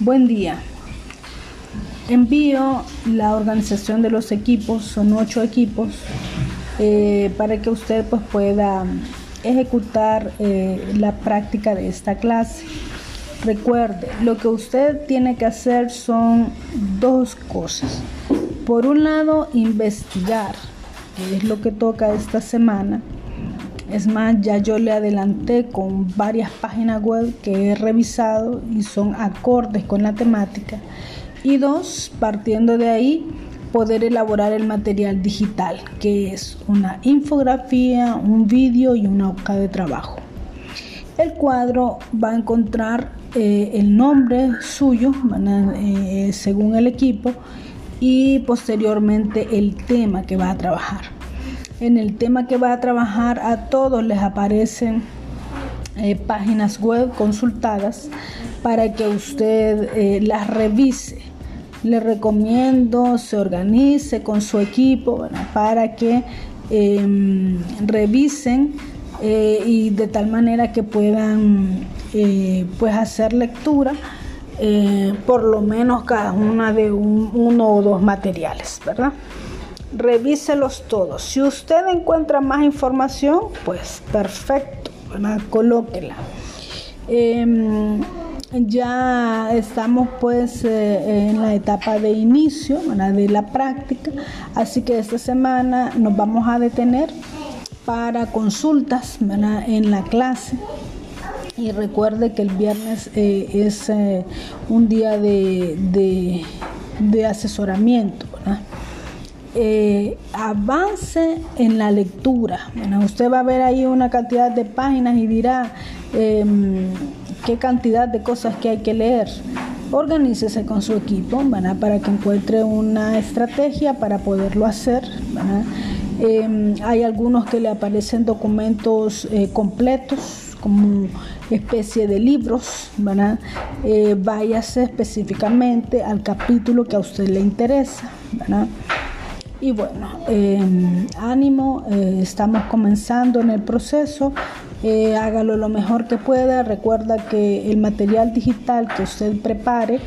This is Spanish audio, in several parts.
Buen día. Envío la organización de los equipos, son ocho equipos, eh, para que usted pues, pueda ejecutar eh, la práctica de esta clase. Recuerde, lo que usted tiene que hacer son dos cosas. Por un lado, investigar, que es lo que toca esta semana. Es más, ya yo le adelanté con varias páginas web que he revisado y son acordes con la temática. Y dos, partiendo de ahí, poder elaborar el material digital, que es una infografía, un vídeo y una hoja de trabajo. El cuadro va a encontrar eh, el nombre suyo eh, según el equipo y posteriormente el tema que va a trabajar. En el tema que va a trabajar a todos les aparecen eh, páginas web consultadas para que usted las revise le recomiendo se organice con su equipo para que em, revisen eh, y de tal manera que puedan eh, pues hacer lectura eh, por lo menos cada una de uno o dos materiales, ¿verdad? Revíselos todos. Si usted encuentra más información, pues perfecto, colóquela. Em, ya estamos pues eh, en la etapa de inicio de la práctica, así que esta semana nos vamos a detener para consultas en la clase. Y recuerde que el viernes eh, es eh, un día de, de, asesoramiento. Avance en la lectura. usted va a ver ahí una cantidad de páginas y dirá, em, qué cantidad de cosas que hay que leer. Organícese con su equipo para que encuentre una estrategia para poderlo hacer. Em, hay algunos que le aparecen documentos eh, completos como especie de libros. Eh, váyase específicamente al capítulo que a usted le interesa. Y bueno, em, ánimo, eh, estamos comenzando en el proceso. Eh, hágalo lo mejor que pueda. Recuerda que el material digital que usted prepare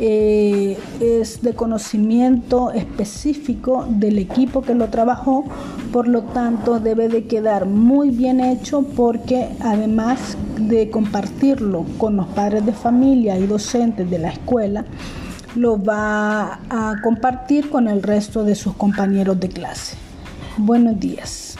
eh, es de conocimiento específico del equipo que lo trabajó, por lo tanto debe de quedar muy bien hecho porque además de compartirlo con los padres de familia y docentes de la escuela, lo va a compartir con el resto de sus compañeros de clase. Buenos días.